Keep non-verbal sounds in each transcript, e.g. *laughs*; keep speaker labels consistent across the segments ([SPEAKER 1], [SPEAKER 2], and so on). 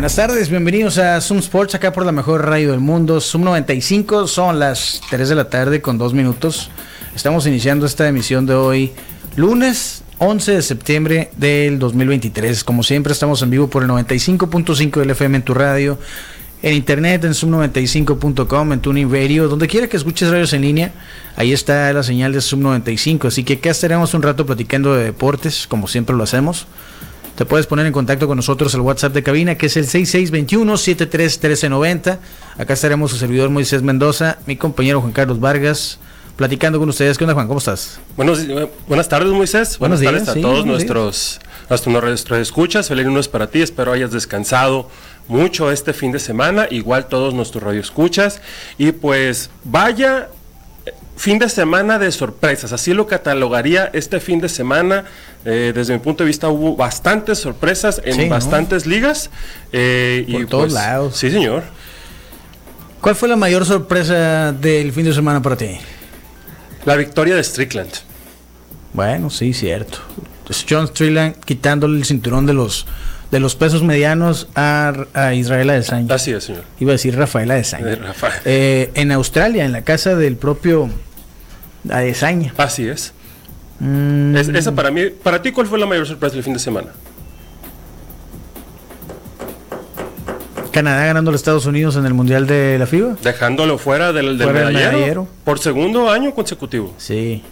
[SPEAKER 1] Buenas tardes, bienvenidos a Zoom Sports, acá por la mejor radio del mundo, Zoom 95, son las 3 de la tarde con 2 minutos. Estamos iniciando esta emisión de hoy, lunes 11 de septiembre del 2023. Como siempre, estamos en vivo por el 95.5 del FM en tu radio, en internet, en zoom95.com, en Tuning Radio, donde quiera que escuches radios en línea, ahí está la señal de Zoom 95. Así que acá estaremos un rato platicando de deportes, como siempre lo hacemos. Te puedes poner en contacto con nosotros al WhatsApp de cabina, que es el 6621-731390. Acá estaremos su servidor Moisés Mendoza, mi compañero Juan Carlos Vargas, platicando con ustedes. ¿Qué onda, Juan? ¿Cómo estás?
[SPEAKER 2] Buenos, buenas tardes, Moisés.
[SPEAKER 1] Buenos
[SPEAKER 2] buenas
[SPEAKER 1] días,
[SPEAKER 2] tardes
[SPEAKER 1] sí,
[SPEAKER 2] a todos nuestros, nuestros, nuestros escuchas. Feliz lunes para ti. Espero hayas descansado mucho este fin de semana. Igual todos nuestros radioescuchas. Y pues vaya fin de semana de sorpresas, así lo catalogaría este fin de semana. Eh, desde mi punto de vista hubo bastantes sorpresas en
[SPEAKER 1] Sí, ¿no?
[SPEAKER 2] bastantes ligas. eh,
[SPEAKER 1] Por
[SPEAKER 2] y
[SPEAKER 1] todos
[SPEAKER 2] pues,
[SPEAKER 1] lados.
[SPEAKER 2] Sí, señor.
[SPEAKER 1] ¿Cuál fue la mayor sorpresa del fin de semana para ti?
[SPEAKER 2] La victoria de Strickland.
[SPEAKER 1] Bueno, sí, cierto. John Strickland quitándole el cinturón de los de los pesos medianos a, a Israel Adesanya.
[SPEAKER 2] Así es, señor.
[SPEAKER 1] Iba a decir Rafael Adesanya.
[SPEAKER 2] Eh, *laughs* Rafael.
[SPEAKER 1] Eh, en Australia, en la casa del propio Adesanya.
[SPEAKER 2] Así es.
[SPEAKER 1] Mm,
[SPEAKER 2] Es- esa para mí, para ti, ¿cuál fue la mayor sorpresa del fin de semana?
[SPEAKER 1] Canadá ganando a los Estados Unidos en el Mundial de la FIBA.
[SPEAKER 2] Dejándolo fuera del, del
[SPEAKER 1] Fuera
[SPEAKER 2] medallero,
[SPEAKER 1] medallero.
[SPEAKER 2] por segundo año consecutivo.
[SPEAKER 1] Sí.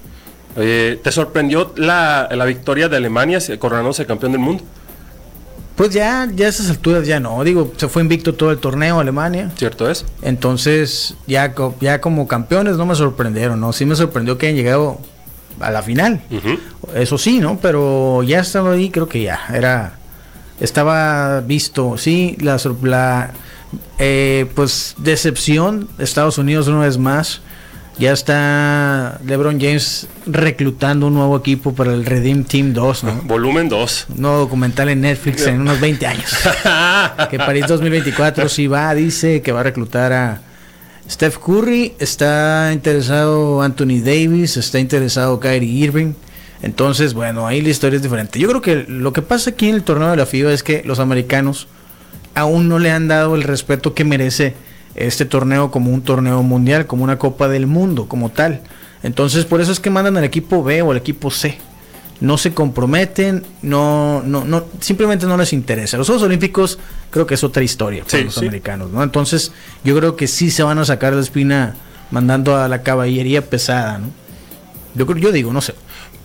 [SPEAKER 2] Eh, ¿Te sorprendió la, la victoria de Alemania se- coronándose campeón del mundo?
[SPEAKER 1] Pues ya, ya a esas alturas ya no. Digo, se fue invicto todo el torneo Alemania.
[SPEAKER 2] ¿Cierto es?
[SPEAKER 1] Entonces, ya, ya como campeones no me sorprendieron, ¿no? Sí me sorprendió que hayan llegado a la final. Eso sí, ¿no? Pero ya estaba ahí, creo que ya era estaba visto, sí, la, la eh, pues decepción de Estados Unidos una vez más. Ya está LeBron James reclutando un nuevo equipo para el Redeem Team 2, ¿no? *laughs*
[SPEAKER 2] Volumen 2.
[SPEAKER 1] Un nuevo documental en Netflix en unos 20 años. *laughs* que París 2024 sí va, dice que va a reclutar a Steph Curry, está interesado Anthony Davis, está interesado Kyrie Irving. Entonces, bueno, ahí la historia es diferente. Yo creo que lo que pasa aquí en el torneo de la FIBA es que los americanos aún no le han dado el respeto que merece este torneo como un torneo mundial, como una Copa del Mundo, como tal. Entonces, por eso es que mandan al equipo B o al equipo C no se comprometen, no, no, no, simplemente no les interesa. Los Juegos Olímpicos creo que es otra historia para
[SPEAKER 2] Sí,
[SPEAKER 1] los
[SPEAKER 2] sí.
[SPEAKER 1] americanos, ¿no? Entonces, yo creo que sí se van a sacar la espina mandando a la caballería pesada, ¿no? Yo yo digo, no sé.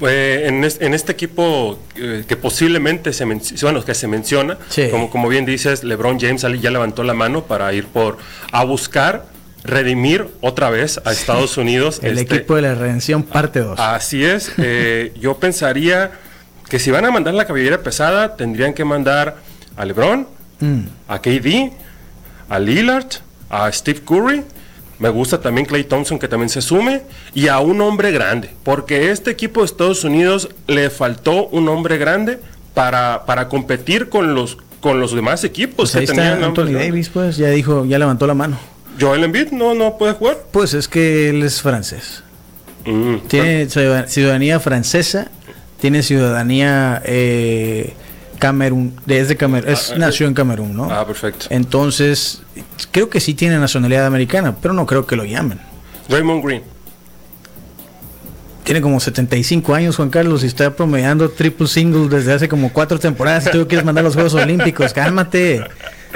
[SPEAKER 2] Eh, en, es- en este equipo eh, que posiblemente se, men- bueno, que se menciona,
[SPEAKER 1] Sí.
[SPEAKER 2] como, como bien dices, LeBron James ya levantó la mano para ir por a buscar redimir otra vez a Estados Unidos. *laughs*
[SPEAKER 1] El
[SPEAKER 2] este,
[SPEAKER 1] equipo de la redención parte 2.
[SPEAKER 2] Así es. *laughs* eh, yo pensaría que si van a mandar la cabellera pesada, tendrían que mandar a LeBron,
[SPEAKER 1] Mm.
[SPEAKER 2] a KD, a Lillard, a Steve Curry. Me gusta también Clay Thompson que también se sume y a un hombre grande, porque este equipo de Estados Unidos le faltó un hombre grande para, para competir con los con los demás equipos
[SPEAKER 1] Pues
[SPEAKER 2] que
[SPEAKER 1] ahí está
[SPEAKER 2] tenían hombres
[SPEAKER 1] Anthony. Davis, pues, ya dijo, ya levantó la mano.
[SPEAKER 2] Joel Embiid no no puede jugar.
[SPEAKER 1] Pues es que él es francés.
[SPEAKER 2] Mm,
[SPEAKER 1] Tiene ciudad- ciudadanía francesa, tiene ciudadanía eh, Camerún, desde Camerún, es,
[SPEAKER 2] Ah,
[SPEAKER 1] nació en Camerún, ¿no?
[SPEAKER 2] Ah, perfecto.
[SPEAKER 1] Entonces, creo que sí tiene nacionalidad americana, pero no creo que lo llamen.
[SPEAKER 2] Raymond Green.
[SPEAKER 1] Tiene como 75 años Juan Carlos y está promediando triple single desde hace como cuatro temporadas. Y tú quieres mandar a los Juegos Olímpicos, *laughs* cálmate.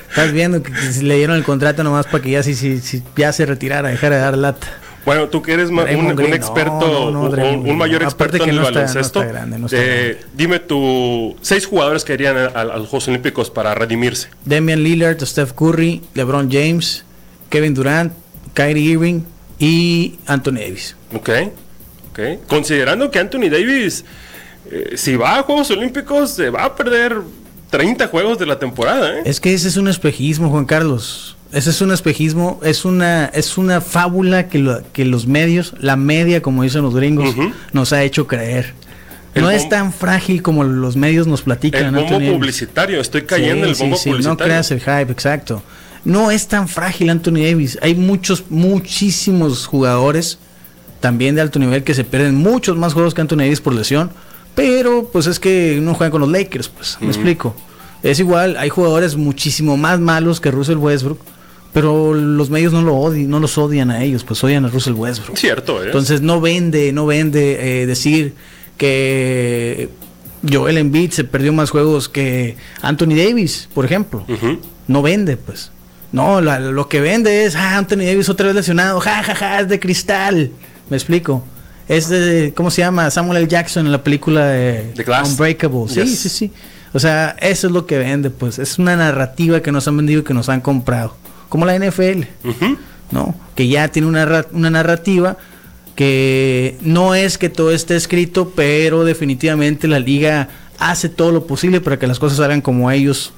[SPEAKER 1] Estás viendo que si le dieron el contrato nomás para que ya, si, si, si ya se retirara, dejara de dar lata.
[SPEAKER 2] Bueno, tú que eres un, un experto,
[SPEAKER 1] no, no, no,
[SPEAKER 2] un- mayor experto en el baloncesto.
[SPEAKER 1] está grande,
[SPEAKER 2] eh, dime tu seis jugadores que irían a, a- a los Juegos Olímpicos para redimirse.
[SPEAKER 1] Damian Lillard, Steph Curry, LeBron James, Kevin Durant, Kyrie Irving y Anthony Davis.
[SPEAKER 2] ¿Ok? ¿Ok? Considerando que Anthony Davis, eh, si va a Juegos Olímpicos, se va a perder 30 juegos de la temporada. ¿eh?
[SPEAKER 1] Es que ese es un espejismo, Juan Carlos. Ese es un espejismo, es una, es una fábula que, lo- que los medios, la media, como dicen los gringos, nos ha hecho creer.
[SPEAKER 2] El
[SPEAKER 1] no es tan frágil como los medios nos platican.
[SPEAKER 2] El bombo publicitario, estoy cayendo en el
[SPEAKER 1] Sí,
[SPEAKER 2] bombo
[SPEAKER 1] sí, sí,
[SPEAKER 2] publicitario.
[SPEAKER 1] No creas el hype, exacto. No es tan frágil Anthony Davis. Hay muchos, muchísimos jugadores también de alto nivel que se pierden muchos más juegos que Anthony Davis por lesión. Pero pues es que no juegan con los Lakers, pues, me explico. Es igual, hay jugadores muchísimo más malos que Russell Westbrook, pero los medios no lo odian, no los odian a ellos, pues odian a Russell Westbrook.
[SPEAKER 2] Cierto, ¿eh?
[SPEAKER 1] Entonces no vende, no vende eh, decir que Joel Embiid se perdió más juegos que Anthony Davis, por ejemplo. No vende, pues. No, la- lo que vende es, ah, Anthony Davis otra vez lesionado, ja, ja, ja, es de cristal. Me explico. Es de, ¿cómo se llama? Samuel L. Jackson en la película de
[SPEAKER 2] The Glass.
[SPEAKER 1] Unbreakable. Sí,
[SPEAKER 2] Yes.
[SPEAKER 1] sí, sí. O sea, eso es lo que vende, pues. Es una narrativa que nos han vendido y que nos han comprado. Como la NFL. ¿no? Que ya tiene una, una narrativa que no es que todo esté escrito, pero definitivamente la liga hace todo lo posible para que las cosas salgan como a ellos,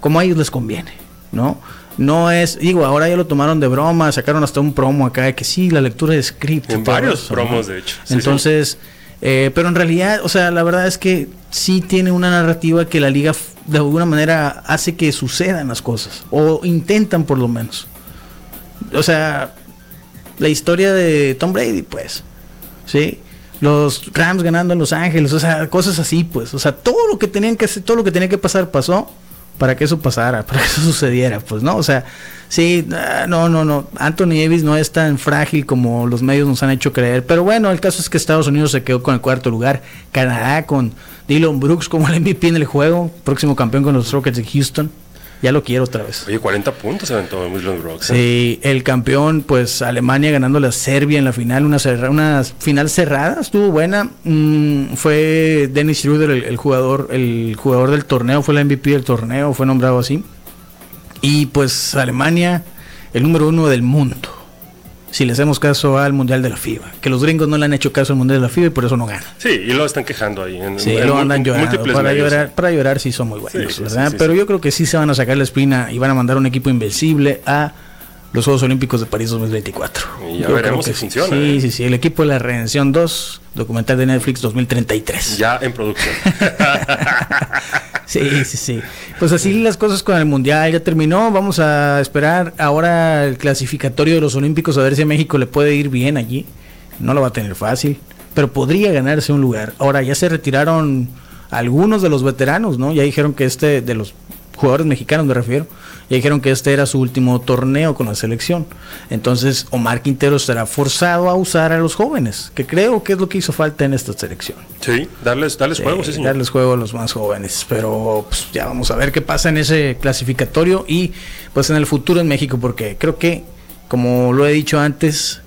[SPEAKER 1] como a ellos les conviene, ¿no? No es, digo, ahora ya lo tomaron de broma, sacaron hasta un promo acá de que sí, la lectura de script.
[SPEAKER 2] En varios
[SPEAKER 1] eso,
[SPEAKER 2] promos,
[SPEAKER 1] ¿no?
[SPEAKER 2] de hecho. Sí,
[SPEAKER 1] Entonces, eh, pero en realidad, o sea, la verdad es que sí tiene una narrativa que la liga de alguna manera hace que sucedan las cosas, o intentan por lo menos. O sea, la historia de Tom Brady, pues, ¿sí? Los Rams ganando en Los Ángeles, o sea, cosas así, pues, o sea, todo lo que tenían que hacer, todo lo que tenía que pasar pasó para que eso pasara, *laughs* para que eso sucediera, pues, ¿no? O sea, sí, ah, no, no, no, Anthony Davis no es tan frágil como los medios nos han hecho creer, pero bueno, el caso es que Estados Unidos se quedó con el cuarto lugar, Canadá con Dylan Brooks como el MVP en el juego, próximo campeón con los Rockets de Houston, ya lo quiero otra vez.
[SPEAKER 2] Oye, 40 puntos aventó Milton Brooks. ¿eh?
[SPEAKER 1] Sí, el campeón, pues Alemania ganándole a Serbia en la final, una, cerra- una final cerrada, estuvo buena. Mm, fue Dennis Schroeder el, el jugador, el jugador del torneo, fue el MVP del torneo, fue nombrado así. Y pues Alemania, el número uno del mundo. Si le hacemos caso al Mundial de la FIBA, que los gringos no le han hecho caso al Mundial de la FIBA y por eso no ganan.
[SPEAKER 2] Sí, y lo están quejando ahí. En,
[SPEAKER 1] Sí,
[SPEAKER 2] en
[SPEAKER 1] lo andan llorando. Para
[SPEAKER 2] medios.
[SPEAKER 1] llorar, para llorar sí son muy buenos,
[SPEAKER 2] Sí,
[SPEAKER 1] ¿verdad?
[SPEAKER 2] sí,
[SPEAKER 1] Pero yo creo que sí se van a sacar la espina y van a mandar un equipo invencible a los Juegos Olímpicos de París 2024.
[SPEAKER 2] Y ya
[SPEAKER 1] Yo
[SPEAKER 2] veremos
[SPEAKER 1] creo que
[SPEAKER 2] si
[SPEAKER 1] sí.
[SPEAKER 2] funciona,
[SPEAKER 1] Sí,
[SPEAKER 2] ¿eh?
[SPEAKER 1] sí, sí. El equipo de la Redención 2, documental de Netflix 2033.
[SPEAKER 2] Ya en producción. *laughs*
[SPEAKER 1] Sí, sí, sí. Pues así las cosas con el Mundial ya terminó. Vamos a esperar ahora el clasificatorio de los Olímpicos a ver si a México le puede ir bien allí. No lo va a tener fácil, pero podría ganarse un lugar. Ahora ya se retiraron algunos de los veteranos, ¿no? Ya dijeron que este, de los jugadores mexicanos me refiero, ya dijeron que este era su último torneo con la selección. Entonces Omar Quintero estará forzado a usar a los jóvenes, que creo que es lo que hizo falta en esta selección.
[SPEAKER 2] sí, darles, darles juego, sí,
[SPEAKER 1] Eh,
[SPEAKER 2] señor.
[SPEAKER 1] darles juego a los más jóvenes. Pero pues, ya vamos a ver qué pasa en ese clasificatorio y pues en el futuro en México, porque creo que, como lo he dicho antes,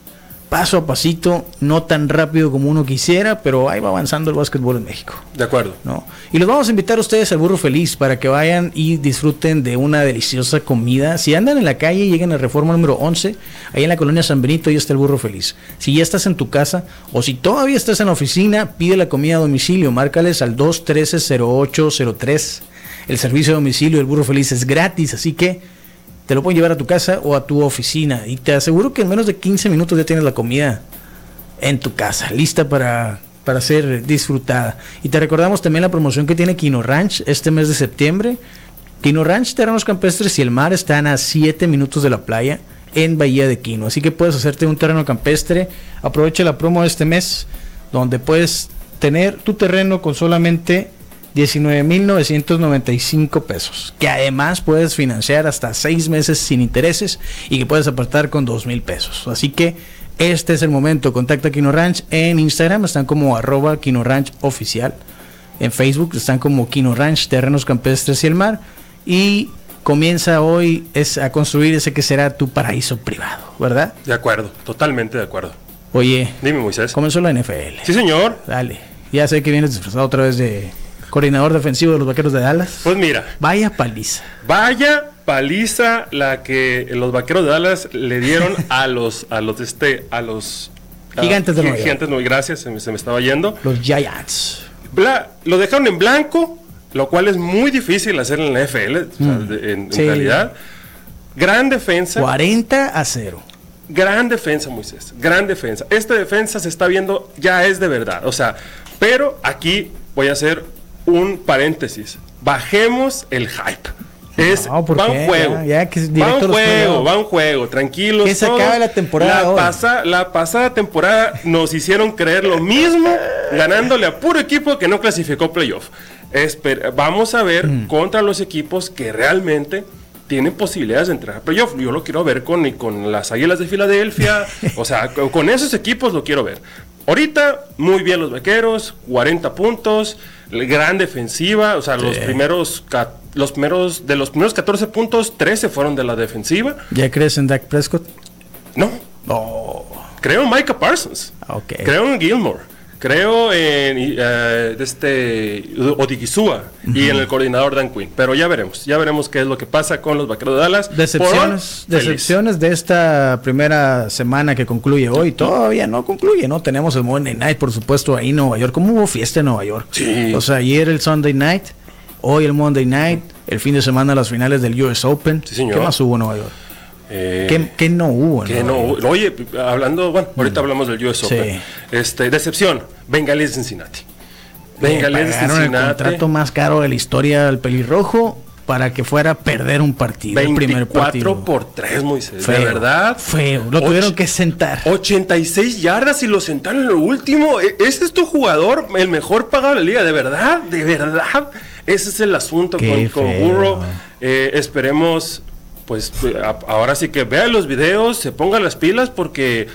[SPEAKER 1] paso a pasito, no tan rápido como uno quisiera, pero ahí va avanzando el básquetbol en México.
[SPEAKER 2] De acuerdo.
[SPEAKER 1] ¿no? Y los vamos a invitar a ustedes al Burro Feliz para que vayan y disfruten de una deliciosa comida. Si andan en la calle, lleguen a Reforma número 11, ahí en la colonia San Benito, ahí está el Burro Feliz. Si ya estás en tu casa o si todavía estás en la oficina, pide la comida a domicilio, márcales al 213-0803. El servicio de domicilio del Burro Feliz es gratis, así que te lo pueden llevar a tu casa o a tu oficina. Y te aseguro que en menos de 15 minutos ya tienes la comida en tu casa, lista para, para ser disfrutada. Y te recordamos también la promoción que tiene Kino Ranch este mes de septiembre. Kino Ranch, terrenos campestres y el mar están a 7 minutos de la playa en Bahía de Quino. Así que puedes hacerte un terreno campestre. Aprovecha la promo de este mes, donde puedes tener tu terreno con solamente 19.995 pesos, que además puedes financiar hasta 6 meses sin intereses y que puedes apartar con 2.000 pesos. Así que este es el momento. Contacta a Kino Ranch en Instagram, están como arroba Kino Ranch oficial. En Facebook están como Kino Ranch, Terrenos Campestres y el Mar. Y comienza hoy es a construir ese que será tu paraíso privado, ¿verdad?
[SPEAKER 2] De acuerdo, totalmente de acuerdo.
[SPEAKER 1] Oye,
[SPEAKER 2] Dime, Moisés.
[SPEAKER 1] comenzó la NFL.
[SPEAKER 2] Sí, señor.
[SPEAKER 1] Dale. Ya sé que vienes disfrazado otra vez de coordinador defensivo de los vaqueros de Dallas.
[SPEAKER 2] Pues mira,
[SPEAKER 1] Vaya paliza.
[SPEAKER 2] vaya paliza la que los vaqueros de Dallas le dieron *laughs* a los, a los, este, a los
[SPEAKER 1] Gigantes de Nueva.
[SPEAKER 2] Gigantes, no, gracias, se me, se me estaba yendo.
[SPEAKER 1] Los Giants.
[SPEAKER 2] Bla- lo dejaron en blanco, lo cual es muy difícil hacer en la NFL, o sea, de- en, en
[SPEAKER 1] Mm.
[SPEAKER 2] Realidad. Gran defensa.
[SPEAKER 1] 40 a 0.
[SPEAKER 2] Gran defensa, Moisés. Gran defensa. Esta defensa se está viendo, ya es de verdad. O sea, pero aquí voy a hacer un paréntesis. Bajemos el hype. Es,
[SPEAKER 1] No, ¿por
[SPEAKER 2] va un juego.
[SPEAKER 1] Ya- ya que
[SPEAKER 2] va un juego, va un juego. Tranquilos.
[SPEAKER 1] Que se
[SPEAKER 2] todos.
[SPEAKER 1] acabe la temporada
[SPEAKER 2] La, pasa- la pasada temporada nos hicieron creer lo mismo, ganándole a puro equipo que no clasificó playoff. Esper- vamos a ver
[SPEAKER 1] Mm.
[SPEAKER 2] contra los equipos que realmente tienen posibilidades de entrar a playoff. Yo lo quiero ver con, con las Águilas de Filadelfia. *laughs* o sea, con, con esos equipos lo quiero ver. Ahorita, muy bien los vaqueros, 40 puntos, gran defensiva. O sea, los primeros. Los primeros, de los primeros 14 puntos, 13 fueron de la defensiva.
[SPEAKER 1] ¿Ya crees en Dak Prescott?
[SPEAKER 2] No,
[SPEAKER 1] No.
[SPEAKER 2] creo en Micah Parsons.
[SPEAKER 1] Ok.
[SPEAKER 2] Creo en Gilmore. Creo en de este Odigizua y en el coordinador Dan Quinn. Pero ya veremos, ya veremos qué es lo que pasa con los vaqueros de Dallas. Por hoy,
[SPEAKER 1] Decepciones, decepciones de esta primera semana que concluye hoy. Todavía no concluye, ¿no? Tenemos el Monday Night, por supuesto, ahí en Nueva York. ¿Cómo hubo fiesta en Nueva York?
[SPEAKER 2] Sí.
[SPEAKER 1] O sea, ayer el Sunday Night, hoy el Monday Night, el fin de semana las finales del US Open.
[SPEAKER 2] Sí, señor.
[SPEAKER 1] ¿Qué más hubo en Nueva York?
[SPEAKER 2] Eh,
[SPEAKER 1] ¿Qué, qué no hubo Nueva
[SPEAKER 2] no, oye, hablando, bueno, ahorita hablamos del US
[SPEAKER 1] Sí.
[SPEAKER 2] Open. Este, decepción, Bengalíes de Cincinnati. Bengalíes de
[SPEAKER 1] Pagaron el
[SPEAKER 2] Cincinnati.
[SPEAKER 1] contrato más caro de la historia del pelirrojo para que fuera a perder un partido, el primer
[SPEAKER 2] 24
[SPEAKER 1] partido.
[SPEAKER 2] por 3, Moisés.
[SPEAKER 1] Feo,
[SPEAKER 2] de verdad.
[SPEAKER 1] Feo. Lo tuvieron que sentar.
[SPEAKER 2] 86 yardas y lo sentaron en lo último. E- Ese es tu jugador, el mejor pagado de la liga, de verdad, de verdad. Ese es el asunto
[SPEAKER 1] Qué
[SPEAKER 2] con, con
[SPEAKER 1] feo.
[SPEAKER 2] Burrow. Eh, esperemos, pues a- ahora sí que vea los videos, se ponga las pilas porque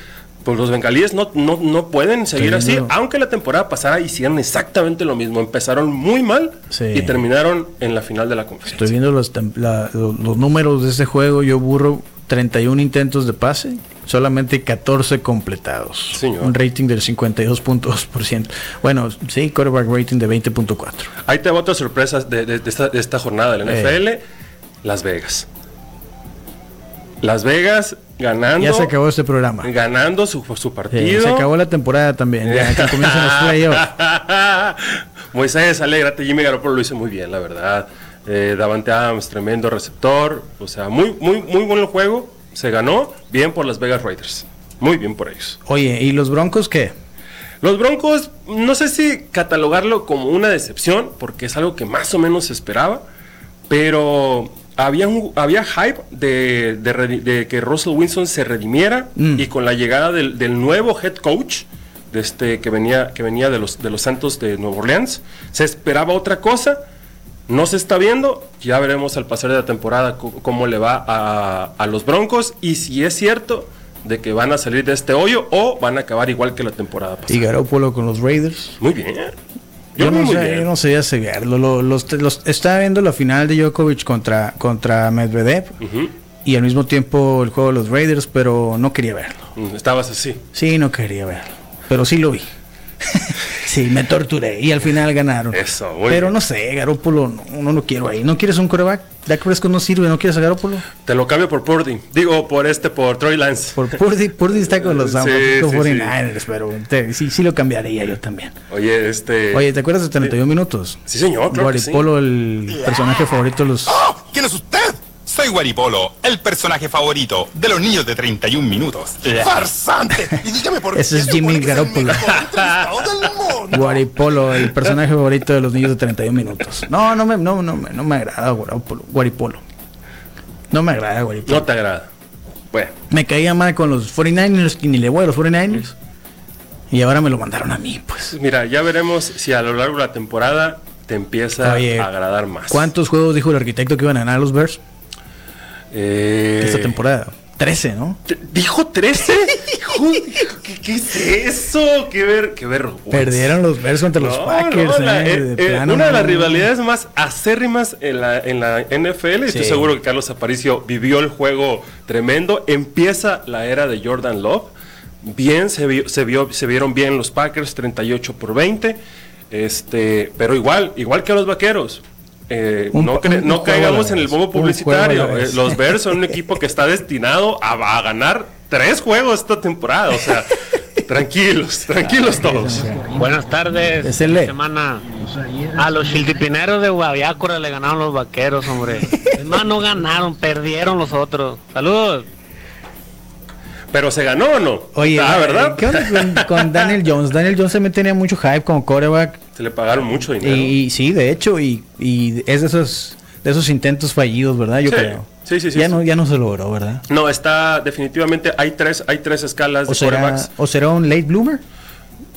[SPEAKER 2] pues, los bengalíes no, no, no pueden seguir así. Aunque la temporada pasada hicieron exactamente lo mismo. Empezaron muy mal
[SPEAKER 1] Sí.
[SPEAKER 2] y terminaron en la final de la conferencia.
[SPEAKER 1] Estoy viendo los, la- los números de este juego. Yo burro 31 intentos de pase, solamente 14 completados.
[SPEAKER 2] Señor.
[SPEAKER 1] Un rating del 52.2%. Bueno, sí, quarterback rating de 20.4.
[SPEAKER 2] Ahí te va otra sorpresa de, de- de esta, de esta jornada de la
[SPEAKER 1] Eh.
[SPEAKER 2] NFL. Las Vegas. Las Vegas ganando.
[SPEAKER 1] Ya se acabó este programa.
[SPEAKER 2] Ganando su, su
[SPEAKER 1] Sí,
[SPEAKER 2] partido.
[SPEAKER 1] se acabó la temporada también. Ya que comienzan los playoffs. *laughs*
[SPEAKER 2] Moisés, alégrate. Jimmy Garoppolo lo hizo muy bien, la verdad. Eh, Davante Adams, tremendo receptor. O sea, muy, muy, muy buen juego. Se ganó. Bien por las Vegas Raiders. Muy bien por ellos.
[SPEAKER 1] Oye, ¿y los Broncos qué?
[SPEAKER 2] Los Broncos, no sé si catalogarlo como una decepción, porque es algo que más o menos se esperaba, pero había, un- había hype de, de que Russell Wilson se redimiera
[SPEAKER 1] Mm.
[SPEAKER 2] y con la llegada del, del nuevo head coach de este, que venía, que venía de, los, de los Santos de Nueva Orleans, se esperaba otra cosa. No se está viendo, ya veremos al pasar de la temporada cómo le va a, a los Broncos y si es cierto de que van a salir de este hoyo o van a acabar igual que la temporada pasada.
[SPEAKER 1] Y Garoppolo con los Raiders.
[SPEAKER 2] Muy bien.
[SPEAKER 1] Yo,
[SPEAKER 2] Yo,
[SPEAKER 1] no sé, yo no sé ya sé verlo. Lo- los, los- estaba viendo la final de Djokovic contra, contra Medvedev
[SPEAKER 2] Ujú.
[SPEAKER 1] y al mismo tiempo el juego de los Raiders, pero no quería verlo.
[SPEAKER 2] Mm, Estabas así.
[SPEAKER 1] Sí, no quería verlo, pero sí lo vi. *laughs* sí, me torturé y al final ganaron.
[SPEAKER 2] Eso, muy
[SPEAKER 1] pero no sé, Garoppolo no, no lo quiero ahí. ¿No quieres un coreback? Dak Prescott no sirve, ¿no quieres a Garoppolo?
[SPEAKER 2] Te lo cambio por Purdy. Digo, por este, por Troy Lance.
[SPEAKER 1] Por Purdy, Purdy está con los *laughs*
[SPEAKER 2] Sí, sí,
[SPEAKER 1] 49ers, pero te- sí, sí lo cambiaría yo también.
[SPEAKER 2] Oye, este.
[SPEAKER 1] Oye, ¿te acuerdas de 31 minutos?
[SPEAKER 2] Sí, señor, claro que sí.
[SPEAKER 1] Guaripolo, el *laughs* personaje favorito de los...
[SPEAKER 3] ¡Oh! ¿Quién es usted? Soy Guaripolo, el personaje favorito de los niños de 31 minutos.
[SPEAKER 4] ¡Farsante! Y dígame por *laughs*
[SPEAKER 1] Ese es Jimmy
[SPEAKER 4] que
[SPEAKER 1] Garoppolo. Guaripolo, el personaje favorito de los niños de 31 minutos. No, no me, no, no, me- no me agrada Guaripolo. Guaripolo. No me agrada Guaripolo.
[SPEAKER 2] No te agrada. Bueno,
[SPEAKER 1] Me caía mal con los 49ers y ni le voy a los 49ers. Y ahora me lo mandaron a mí, pues.
[SPEAKER 2] pues mira, ya veremos si a lo largo de la temporada te empieza
[SPEAKER 1] Oye,
[SPEAKER 2] a agradar más.
[SPEAKER 1] ¿Cuántos juegos dijo el arquitecto que iban a ganar los Bears
[SPEAKER 2] Eh,
[SPEAKER 1] esta temporada? 13, ¿no?
[SPEAKER 2] ¿Dijo 13? Hijo, ¿qué, qué es eso? Qué ver, qué ver.
[SPEAKER 1] Perdieron los Bears contra los
[SPEAKER 2] No,
[SPEAKER 1] Packers.
[SPEAKER 2] no, la-
[SPEAKER 1] eh,
[SPEAKER 2] eh,
[SPEAKER 1] de
[SPEAKER 2] eh,
[SPEAKER 1] plano,
[SPEAKER 2] una de las rivalidades más acérrimas en la, en la NFL, y estoy
[SPEAKER 1] Sí.
[SPEAKER 2] seguro que Carlos Aparicio vivió el juego tremendo. Empieza la era de Jordan Love. Bien, se, vio, se, vio, se vieron bien los Packers, 38 por 20. Este, pero igual, igual que los vaqueros. Eh,
[SPEAKER 1] Un
[SPEAKER 2] no caigamos en el
[SPEAKER 1] a
[SPEAKER 2] publicitario. eh, los Bears son un *laughs* equipo que está destinado a, a ganar tres juegos esta temporada. O sea, *laughs* tranquilos, tranquilos todos.
[SPEAKER 5] Buenas tardes.
[SPEAKER 1] Es el E.
[SPEAKER 5] Esta semana A los chiltipineros de Guaviácora le ganaron los vaqueros, hombre. *laughs* Es más, no ganaron, perdieron los otros. Saludos.
[SPEAKER 2] Pero se ganó o no?
[SPEAKER 1] Oye,
[SPEAKER 2] ah, ¿verdad?
[SPEAKER 1] ¿qué onda con, con Daniel Jones? Daniel Jones también tenía mucho hype como quarterback.
[SPEAKER 2] Se le pagaron mucho
[SPEAKER 1] Y,
[SPEAKER 2] dinero.
[SPEAKER 1] y sí, de hecho, y, y es de esos, de esos intentos fallidos, ¿verdad? Yo
[SPEAKER 2] Sí.
[SPEAKER 1] creo.
[SPEAKER 2] Sí, sí, sí,
[SPEAKER 1] Ya,
[SPEAKER 2] sí.
[SPEAKER 1] No, ya no se logró, ¿verdad?
[SPEAKER 2] No, está definitivamente, hay tres, hay tres escalas
[SPEAKER 1] O
[SPEAKER 2] de
[SPEAKER 1] será,
[SPEAKER 2] quarterbacks.
[SPEAKER 1] ¿O será un late bloomer?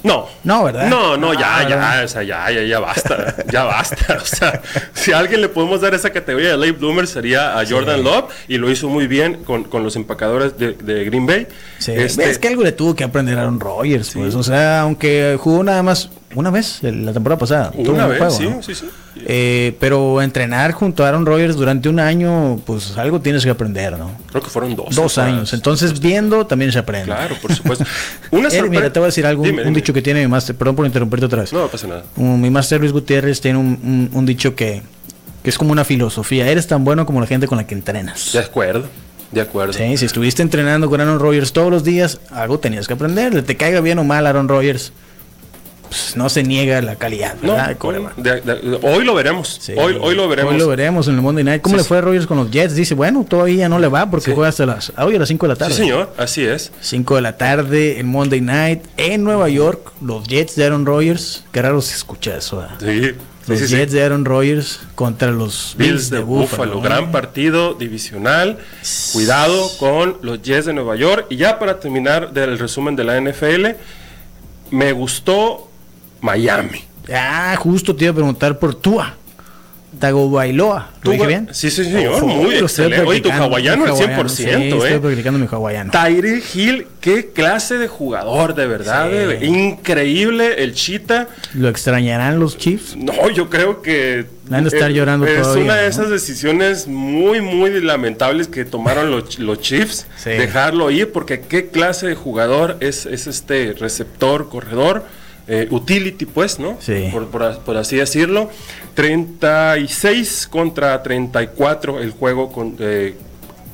[SPEAKER 2] No.
[SPEAKER 1] No, ¿verdad?
[SPEAKER 2] No, no, ya,
[SPEAKER 1] Ah,
[SPEAKER 2] ya, o sea, ya, ya, ya basta, *laughs* ya basta. O sea, si a alguien le podemos dar esa categoría de late bloomer sería a Jordan Love y lo hizo muy bien con, con los empacadores de, de Green Bay.
[SPEAKER 1] Sí,
[SPEAKER 2] Este,
[SPEAKER 1] es que algo le tuvo que aprender a Aaron Rodgers, pues. O sea, aunque jugó nada más una vez la temporada pasada.
[SPEAKER 2] una
[SPEAKER 1] un
[SPEAKER 2] vez,
[SPEAKER 1] juego,
[SPEAKER 2] sí,
[SPEAKER 1] ¿no?
[SPEAKER 2] sí, sí.
[SPEAKER 1] Eh, pero entrenar junto a Aaron Rodgers durante un año, pues algo tienes que aprender, ¿no?
[SPEAKER 2] Creo que fueron dos.
[SPEAKER 1] Dos años. Entonces, viendo también se aprende.
[SPEAKER 2] Claro, por supuesto. *laughs* Una
[SPEAKER 1] Eh,
[SPEAKER 2] sorpresa.
[SPEAKER 1] mira, te voy a decir algo, un-
[SPEAKER 2] Dime,
[SPEAKER 1] un
[SPEAKER 2] dime.
[SPEAKER 1] dicho que tiene mi máster, perdón por interrumpirte otra vez.
[SPEAKER 2] No, no pasa nada.
[SPEAKER 1] Un- mi máster Luis Gutiérrez tiene un, un- un dicho que, que es como una filosofía. Eres tan bueno como la gente con la que entrenas.
[SPEAKER 2] De acuerdo, de acuerdo.
[SPEAKER 1] Sí, si estuviste entrenando con Aaron Rodgers todos los días, algo tenías que aprender. Le te caiga bien o mal Aaron Rodgers, pues, no se niega la calidad,
[SPEAKER 2] No,
[SPEAKER 1] ¿verdad? de quarterback.
[SPEAKER 2] de- de- hoy lo veremos.
[SPEAKER 1] Sí.
[SPEAKER 2] Hoy, hoy lo veremos.
[SPEAKER 1] Hoy lo veremos en el Monday Night. ¿Cómo
[SPEAKER 2] Sí,
[SPEAKER 1] le fue a Rodgers con los Jets? Dice, bueno, todavía no le va porque
[SPEAKER 2] Sí.
[SPEAKER 1] juega hasta las, hoy a las 5 de la tarde.
[SPEAKER 2] Sí, señor, así es.
[SPEAKER 1] 5 de la tarde en Monday Night en Nueva York. Los Jets de Aaron Rodgers. Qué raro se escucha eso. ¿verdad?
[SPEAKER 2] Sí,
[SPEAKER 1] Los. Jets de Aaron Rodgers contra los
[SPEAKER 2] Bills de Buffalo, gran partido divisional. Cuidado con los Jets de Nueva York. Y ya para terminar del resumen de la NFL, me gustó Miami.
[SPEAKER 1] Ah, justo te iba a preguntar por Tua. Tagovailoa. ¿Lo
[SPEAKER 2] ¿Tú,
[SPEAKER 1] dije bien?
[SPEAKER 2] Sí, sí, señor,
[SPEAKER 1] Ojo,
[SPEAKER 2] muy excelente. Oye, tu hawaiano al 100%,
[SPEAKER 1] sí,
[SPEAKER 2] ¿eh?
[SPEAKER 1] Estoy practicando mi hawaiano.
[SPEAKER 2] Tyree Hill, qué clase de jugador, de verdad.
[SPEAKER 1] Sí.
[SPEAKER 2] eh, Increíble el Cheetah.
[SPEAKER 1] ¿Lo extrañarán los Chiefs?
[SPEAKER 2] No, yo creo que
[SPEAKER 1] Han de estar
[SPEAKER 2] eh,
[SPEAKER 1] llorando
[SPEAKER 2] es
[SPEAKER 1] todavía,
[SPEAKER 2] una de
[SPEAKER 1] ¿no?
[SPEAKER 2] esas decisiones muy, muy lamentables que tomaron los, los Chiefs.
[SPEAKER 1] Sí.
[SPEAKER 2] Dejarlo ir, porque qué clase de jugador es, es este receptor, corredor, eh, utility, pues, ¿no?
[SPEAKER 1] Sí.
[SPEAKER 2] Por, por- por así decirlo. 36 contra 34 el juego con, eh,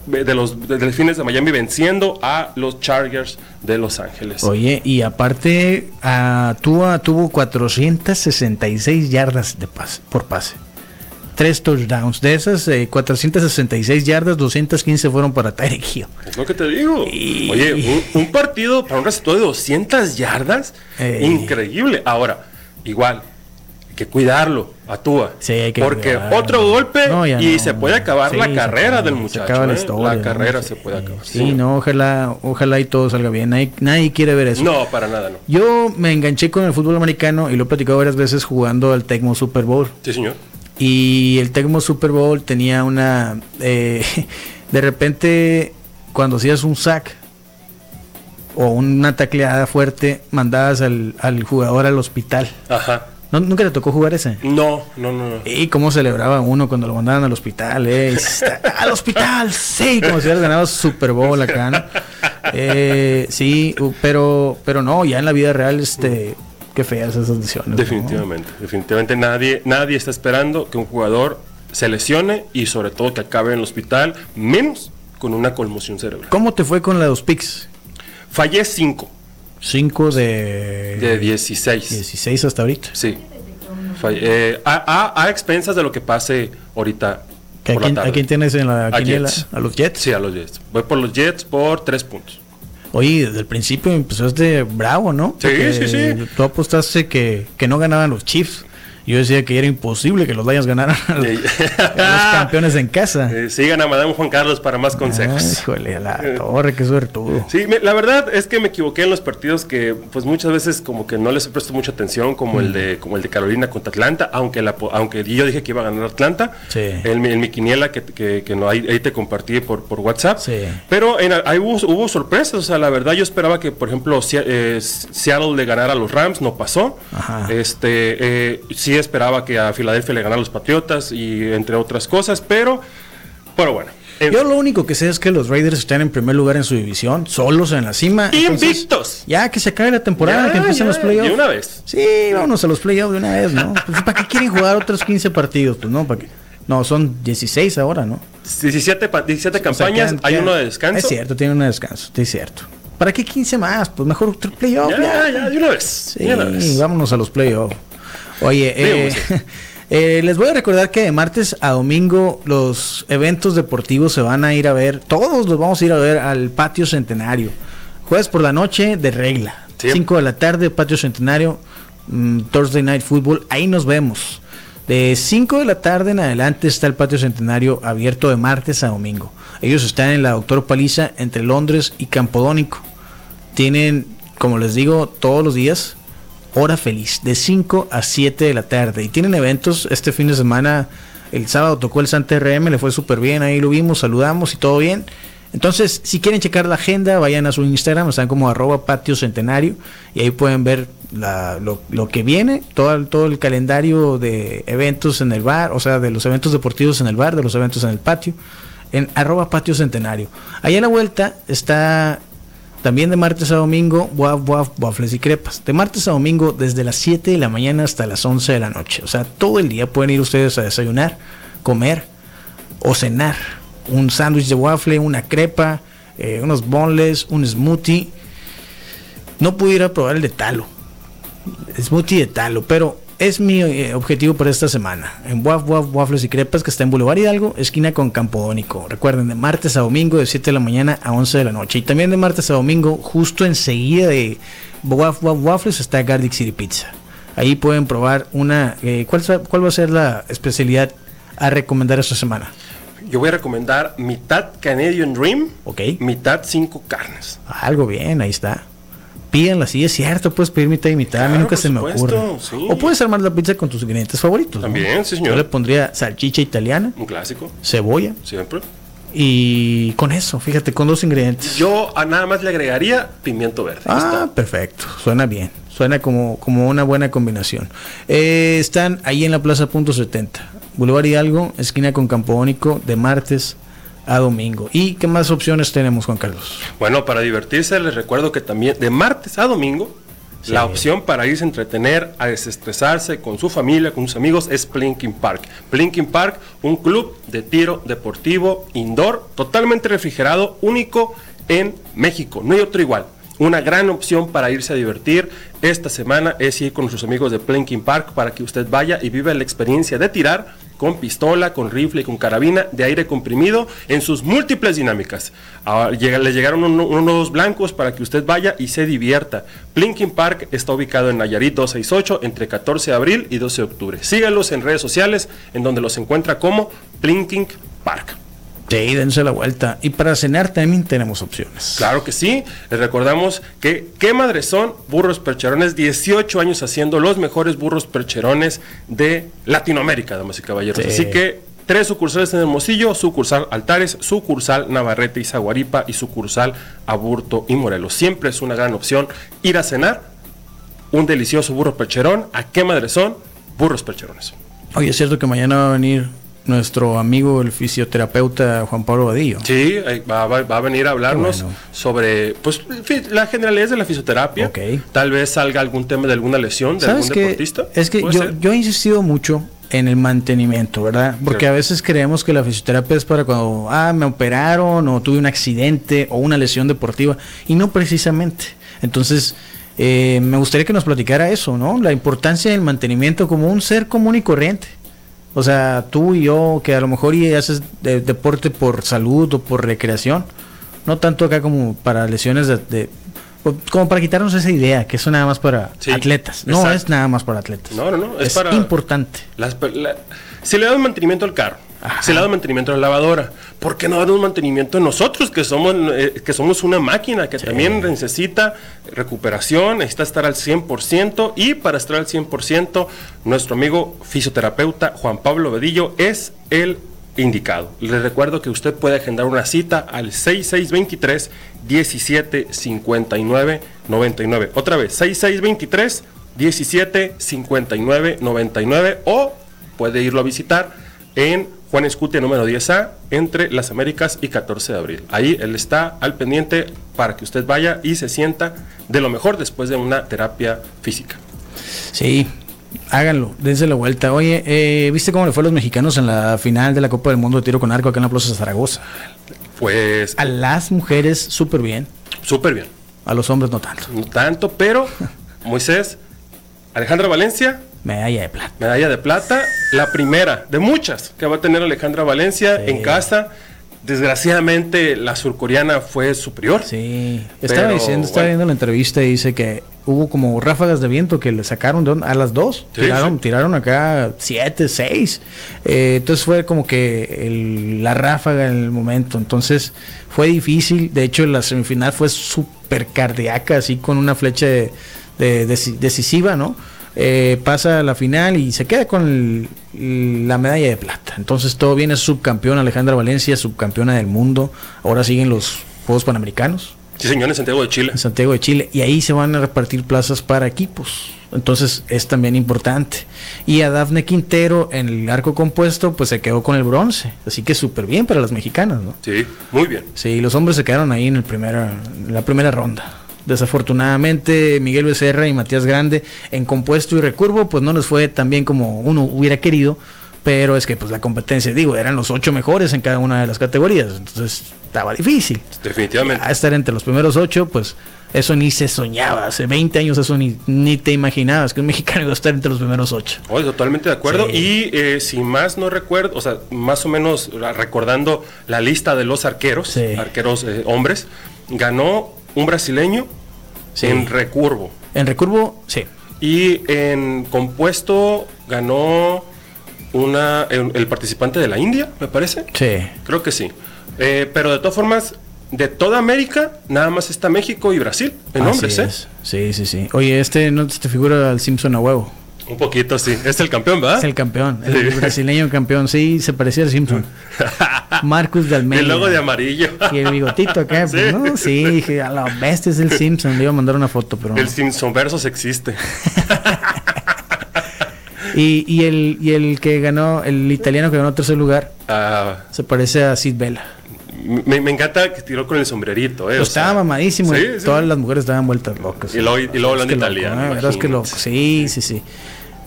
[SPEAKER 2] de los de Delfines de Miami venciendo a los Chargers de Los Ángeles.
[SPEAKER 1] Oye, y aparte, a Tua tuvo 466 yardas de pase, por pase. Tres touchdowns. De esas eh, 466 yardas, 215 fueron para Tyreek Hill.
[SPEAKER 2] Es lo que te digo.
[SPEAKER 1] Y-
[SPEAKER 2] Oye, un, un partido para un receptor de 200 yardas,
[SPEAKER 1] Eh.
[SPEAKER 2] increíble. Ahora, igual, hay que cuidarlo, actúa.
[SPEAKER 1] Sí, hay que
[SPEAKER 2] Porque
[SPEAKER 1] cuidarlo.
[SPEAKER 2] otro golpe
[SPEAKER 1] No,
[SPEAKER 2] y
[SPEAKER 1] no.
[SPEAKER 2] se puede acabar
[SPEAKER 1] Sí,
[SPEAKER 2] la
[SPEAKER 1] se
[SPEAKER 2] carrera
[SPEAKER 1] acaba,
[SPEAKER 2] del
[SPEAKER 1] se
[SPEAKER 2] muchacho.
[SPEAKER 1] acaba la
[SPEAKER 2] ¿eh?
[SPEAKER 1] historia, ¿no?
[SPEAKER 2] carrera
[SPEAKER 1] Sí,
[SPEAKER 2] se puede acabar.
[SPEAKER 1] Sí, no, ojalá, ojalá y todo salga bien. Nadie, nadie quiere ver eso.
[SPEAKER 2] No, para nada, no.
[SPEAKER 1] Yo me enganché con el fútbol americano y lo he platicado varias veces jugando al Tecmo Super Bowl.
[SPEAKER 2] Sí, señor.
[SPEAKER 1] Y el Tecmo Super Bowl tenía una... eh, *laughs* de repente, cuando hacías un sack o una tacleada fuerte, mandabas al, al jugador al hospital.
[SPEAKER 2] Ajá.
[SPEAKER 1] ¿No- ¿Nunca te tocó jugar ese?
[SPEAKER 2] No, no, no.
[SPEAKER 1] Y cómo celebraba uno cuando lo mandaban al hospital, eh. al hospital, sí, como si hubieras ganado Super Bowl acá, ¿no? Eh, sí, pero, pero no, ya en la vida real, este, qué feas esas decisiones. ¿no?
[SPEAKER 2] Definitivamente, definitivamente nadie, nadie está esperando que un jugador se lesione y sobre todo que acabe en el hospital, menos con una conmoción cerebral.
[SPEAKER 1] ¿Cómo te fue con la dos picks?
[SPEAKER 2] Fallé 5
[SPEAKER 1] 5 de,
[SPEAKER 2] de 16.
[SPEAKER 1] 16 hasta ahorita.
[SPEAKER 2] Sí. Eh, a, a- a expensas de lo que pase ahorita.
[SPEAKER 1] ¿Que ¿A
[SPEAKER 2] por la
[SPEAKER 1] quién,
[SPEAKER 2] tarde.
[SPEAKER 1] a quién tienes en la quiniela? ¿A los Jets?
[SPEAKER 2] Sí, a los Jets. Voy por los Jets por 3 puntos.
[SPEAKER 1] Oye, desde el principio empezaste bravo, ¿no?
[SPEAKER 2] Sí, sí, sí.
[SPEAKER 1] Tú apostaste que, que no ganaban los Chiefs. Yo decía que era imposible que los Lions ganaran a los, *laughs* a los campeones en casa. *laughs*
[SPEAKER 2] Eh, sigan a Madame Juan Carlos para más consejos.
[SPEAKER 1] Ay, híjole, a la *laughs* torre, qué suertudo.
[SPEAKER 2] Sí, me- la verdad es que me equivoqué en los partidos que pues muchas veces como que no les he puesto mucha atención como el de como el de Carolina contra Atlanta, aunque la, aunque yo dije que iba a ganar Atlanta.
[SPEAKER 1] Sí.
[SPEAKER 2] En, mi, en mi quiniela que, que, que no, ahí, ahí te compartí por, por WhatsApp.
[SPEAKER 1] Sí.
[SPEAKER 2] Pero en, ahí hubo, hubo sorpresas, o sea, la verdad yo esperaba que por ejemplo eh, Seattle le ganara a los Rams, no pasó.
[SPEAKER 1] Ajá.
[SPEAKER 2] Este eh, sí esperaba que a Filadelfia le ganara a los Patriotas y entre otras cosas, pero pero bueno. en
[SPEAKER 1] Yo lo único que sé es que los Raiders están en primer lugar en su división, solos en la cima.
[SPEAKER 2] Invictos.
[SPEAKER 1] ya que se acabe la temporada,
[SPEAKER 2] Ya,
[SPEAKER 1] que empiecen
[SPEAKER 2] ya,
[SPEAKER 1] los playoffs.
[SPEAKER 2] de una vez.
[SPEAKER 1] Sí, vámonos a los playoffs de una vez, ¿no? *laughs* Pues, ¿Para qué quieren jugar otros 15 partidos? Pues no, ¿para qué? No, son 16 ahora, ¿no?
[SPEAKER 2] 17, pa- 17
[SPEAKER 1] O sea,
[SPEAKER 2] campañas, hay uno de descanso.
[SPEAKER 1] Es cierto, tiene uno de descanso, es cierto. ¿Para qué 15 más? Pues mejor playoff.
[SPEAKER 2] Ya, ya, de una vez.
[SPEAKER 1] Sí,
[SPEAKER 2] una vez.
[SPEAKER 1] vámonos a los playoffs. Oye, eh, *laughs* eh, les voy a recordar que de martes a domingo los eventos deportivos se van a ir a ver, todos los vamos a ir a ver al Patio Centenario. Jueves por la noche de regla.
[SPEAKER 2] Sí.
[SPEAKER 1] 5 de la tarde, Patio Centenario, mm, Thursday Night Football, ahí nos vemos. De 5 de la tarde en adelante está el Patio Centenario abierto de martes a domingo. Ellos están en la Doctor Paliza entre Londres y Campodónico. Tienen, como les digo, todos los días hora feliz, de 5 a 7 de la tarde. Y tienen eventos este fin de semana. El sábado tocó el Santa RM, le fue súper bien, ahí lo vimos, saludamos y todo bien. Entonces, si quieren checar la agenda, vayan a su Instagram, están como arroba patio centenario y ahí pueden ver lo, que viene, todo, todo el calendario de eventos en el bar, o sea, de los eventos deportivos en el bar, de los eventos en el patio, en arroba patio centenario. Ahí a la vuelta está también de martes a domingo, waf, waf, waffles y crepas. De martes a domingo, desde las 7 de la mañana hasta las 11 de la noche. O sea, todo el día pueden ir ustedes a desayunar, comer o cenar. Un sándwich de waffle, una crepa, eh, unos boneless, un smoothie. No pude ir a probar el de talo. Smoothie de talo, pero es mi eh, objetivo para esta semana. En Waf Waf Waffles y Crepas, que está en Boulevard Hidalgo, esquina con Campodónico. Recuerden, de martes a domingo, de 7 de la mañana a 11 de la noche. Y también de martes a domingo, justo enseguida de Waf Waf Waffles, está Garlic City Pizza. Ahí pueden probar una. eh, ¿cuál, ¿Cuál va a ser la especialidad a recomendar esta semana?
[SPEAKER 2] Yo voy a recomendar mitad Canadian Dream,
[SPEAKER 1] Ok.
[SPEAKER 2] mitad cinco carnes.
[SPEAKER 1] Algo bien, ahí está. Pídanla, sí, es cierto, puedes pedir mitad y mitad. a mí nunca se me ocurre.
[SPEAKER 2] sí.
[SPEAKER 1] O puedes armar la pizza con tus ingredientes favoritos. ¿no?
[SPEAKER 2] También, sí, señor.
[SPEAKER 1] Yo le pondría salchicha italiana,
[SPEAKER 2] Un clásico,
[SPEAKER 1] cebolla
[SPEAKER 2] siempre.
[SPEAKER 1] y con eso, fíjate, con dos ingredientes.
[SPEAKER 2] Yo a nada más le agregaría pimiento verde.
[SPEAKER 1] Ah, perfecto, suena bien, suena como, como una buena combinación. Eh, están ahí en la Plaza Punto 70, Boulevard Hidalgo, esquina con Campodónico, de martes a domingo. ¿Y qué más opciones tenemos, Juan Carlos?
[SPEAKER 2] Bueno, para divertirse les recuerdo que también de martes a domingo la opción para irse a entretener, a desestresarse con su familia, con sus amigos es Plinking Park. Plinking Park, un club de tiro deportivo indoor totalmente refrigerado, único en México. No hay otro igual. Una gran opción para irse a divertir esta semana es ir con sus amigos de Plinking Park para que usted vaya y viva la experiencia de tirar con pistola, con rifle y con carabina de aire comprimido en sus múltiples dinámicas. Ahora, le llegaron uno- unos blancos para que usted vaya y se divierta. Plinking Park está ubicado en Nayarit 268 entre 14 de abril y 12 de octubre. Sígalos en redes sociales en donde los encuentra como Plinking Park.
[SPEAKER 1] Sí, dense la vuelta. Y para cenar también tenemos opciones.
[SPEAKER 2] Claro que sí. Les recordamos que qué madres son burros percherones. 18 años haciendo los mejores burros percherones de Latinoamérica, damas y caballeros.
[SPEAKER 1] Sí.
[SPEAKER 2] Así que tres sucursales en Hermosillo, sucursal Altares, sucursal Navarrete y Zaguaripa y sucursal Aburto y Morelos. Siempre es una gran opción ir a cenar un delicioso burro percherón. ¿A qué madres son? Burros percherones.
[SPEAKER 1] Oye, es cierto que mañana va a venir nuestro amigo, el fisioterapeuta Juan Pablo Vadillo.
[SPEAKER 2] Sí, va, va- va a venir a hablarnos
[SPEAKER 1] bueno.
[SPEAKER 2] sobre pues la generalidad de la fisioterapia.
[SPEAKER 1] Ok.
[SPEAKER 2] Tal vez salga algún tema de alguna lesión de
[SPEAKER 1] ¿Sabes
[SPEAKER 2] algún deportista.
[SPEAKER 1] Es que yo,
[SPEAKER 2] ser.
[SPEAKER 1] yo he insistido mucho en el mantenimiento, ¿verdad? Porque
[SPEAKER 2] Claro.
[SPEAKER 1] a veces creemos que la fisioterapia es para cuando, ah, me operaron o tuve un accidente o una lesión deportiva, y no precisamente. Entonces, eh, me gustaría que nos platicara eso, ¿no? La importancia del mantenimiento como un ser común y corriente. O sea, tú y yo, que a lo mejor y haces de- deporte por salud o por recreación, no tanto acá como para lesiones de, como para quitarnos esa idea, que eso nada más para
[SPEAKER 2] Sí,
[SPEAKER 1] atletas. No
[SPEAKER 2] exacto.
[SPEAKER 1] es nada más para atletas.
[SPEAKER 2] No, no, no, es
[SPEAKER 1] Es,
[SPEAKER 2] para-
[SPEAKER 1] importante.
[SPEAKER 2] Las la- si le dan mantenimiento al carro,
[SPEAKER 1] Ajá.
[SPEAKER 2] si le dan mantenimiento a la lavadora, ¿por qué no dar un mantenimiento a nosotros que somos, eh, que somos una máquina que también necesita recuperación, necesita estar al 100% y para estar al 100% nuestro amigo fisioterapeuta Juan Pablo Bedillo es el indicado. Le recuerdo que usted puede agendar una cita al 6623 1759 99. Otra vez, 6623 17 59 99 o puede irlo a visitar en Juan Escutia número 10A entre las Américas y 14 de abril. Ahí él está al pendiente para que usted vaya y se sienta de lo mejor después de una terapia física.
[SPEAKER 1] Sí, háganlo, dense la vuelta. Oye, eh, ¿viste cómo le fue a los mexicanos en la final de la Copa del Mundo de tiro con arco acá en la Plaza de Zaragoza?
[SPEAKER 2] Pues
[SPEAKER 1] A las mujeres súper bien,
[SPEAKER 2] súper bien.
[SPEAKER 1] a los hombres no tanto.
[SPEAKER 2] No tanto, pero *laughs* Moisés, Alejandra Valencia
[SPEAKER 1] Medalla de plata.
[SPEAKER 2] Medalla de plata, la primera de muchas que va a tener Alejandra Valencia
[SPEAKER 1] Sí.
[SPEAKER 2] en casa. Desgraciadamente la surcoreana fue superior.
[SPEAKER 1] Sí, estaba diciendo, estaba
[SPEAKER 2] bueno.
[SPEAKER 1] viendo la entrevista y dice que hubo como ráfagas de viento que le sacaron de a las dos.
[SPEAKER 2] Sí,
[SPEAKER 1] tiraron,
[SPEAKER 2] sí.
[SPEAKER 1] tiraron acá siete, seis. Eh, entonces fue como que el- la ráfaga en el momento. Entonces fue difícil. De hecho, la semifinal fue súper cardíaca, así con una flecha de, de- deci- decisiva, ¿no? Eh, pasa a la final y se queda con el- la medalla de plata. Entonces todo bien, es subcampeona Alejandra Valencia, subcampeona del mundo. Ahora siguen los Juegos Panamericanos
[SPEAKER 2] Sí, señor, en Santiago de Chile.
[SPEAKER 1] en Santiago de Chile y ahí se van a repartir plazas para equipos. Entonces es también importante. Y a Dafne Quintero en el arco compuesto pues se quedó con el bronce. Así que súper bien para las mexicanas, ¿no?
[SPEAKER 2] Sí, muy bien.
[SPEAKER 1] Sí, los hombres se quedaron ahí en, el primera, en la primera ronda. Desafortunadamente Miguel Becerra y Matías Grande en compuesto y recurvo pues no les fue tan bien como uno hubiera querido. Pero es que pues la competencia, digo, eran los ocho mejores en cada una de las categorías. Entonces estaba difícil.
[SPEAKER 2] Definitivamente.
[SPEAKER 1] A estar entre los primeros ocho, pues eso ni se soñaba. Hace 20 años eso ni, ni te imaginabas que un mexicano iba a estar entre los primeros ocho.
[SPEAKER 2] Oye, totalmente de acuerdo.
[SPEAKER 1] Sí.
[SPEAKER 2] Y eh, si más no recuerdo, o sea, más o menos recordando la lista de los arqueros,
[SPEAKER 1] Sí.
[SPEAKER 2] arqueros eh, hombres, ganó un brasileño
[SPEAKER 1] Sí.
[SPEAKER 2] en recurvo.
[SPEAKER 1] En recurvo, sí.
[SPEAKER 2] Y en compuesto ganó una el, el participante de la India, me parece.
[SPEAKER 1] Sí.
[SPEAKER 2] Creo que sí. Eh, pero de todas formas, de toda América, nada más está México y Brasil en
[SPEAKER 1] Así
[SPEAKER 2] hombres, ¿eh?
[SPEAKER 1] Sí, sí, sí. Oye, este no te figura al Simpson a huevo.
[SPEAKER 2] Un poquito, sí. Es el campeón, ¿verdad?
[SPEAKER 1] Es el campeón, el.
[SPEAKER 2] Sí. *laughs*
[SPEAKER 1] brasileño campeón. Sí, se parecía al Simpson. *laughs* Marcus de Almeida.
[SPEAKER 2] el logo de amarillo.
[SPEAKER 1] Y el bigotito acá, *laughs* pues,
[SPEAKER 2] Sí.
[SPEAKER 1] ¿no? Sí, dije, a la bestia es el Simpson. Le iba a mandar una foto, pero.
[SPEAKER 2] El
[SPEAKER 1] no.
[SPEAKER 2] Simpson Versus existe.
[SPEAKER 1] Y, y, el, y el que ganó, el italiano que ganó tercer lugar,
[SPEAKER 2] Ah,
[SPEAKER 1] se parece a Sid Vela.
[SPEAKER 2] me, me encanta que tiró con el sombrerito, ¿eh? O sea,
[SPEAKER 1] estaba mamadísimo.
[SPEAKER 2] sí,
[SPEAKER 1] y
[SPEAKER 2] sí.
[SPEAKER 1] Todas las mujeres estaban vueltas locas.
[SPEAKER 2] Y luego- y luego hablando italiano,
[SPEAKER 1] loco. ¿Verdad? Es que loco.
[SPEAKER 2] imagínate.
[SPEAKER 1] Sí, sí, sí.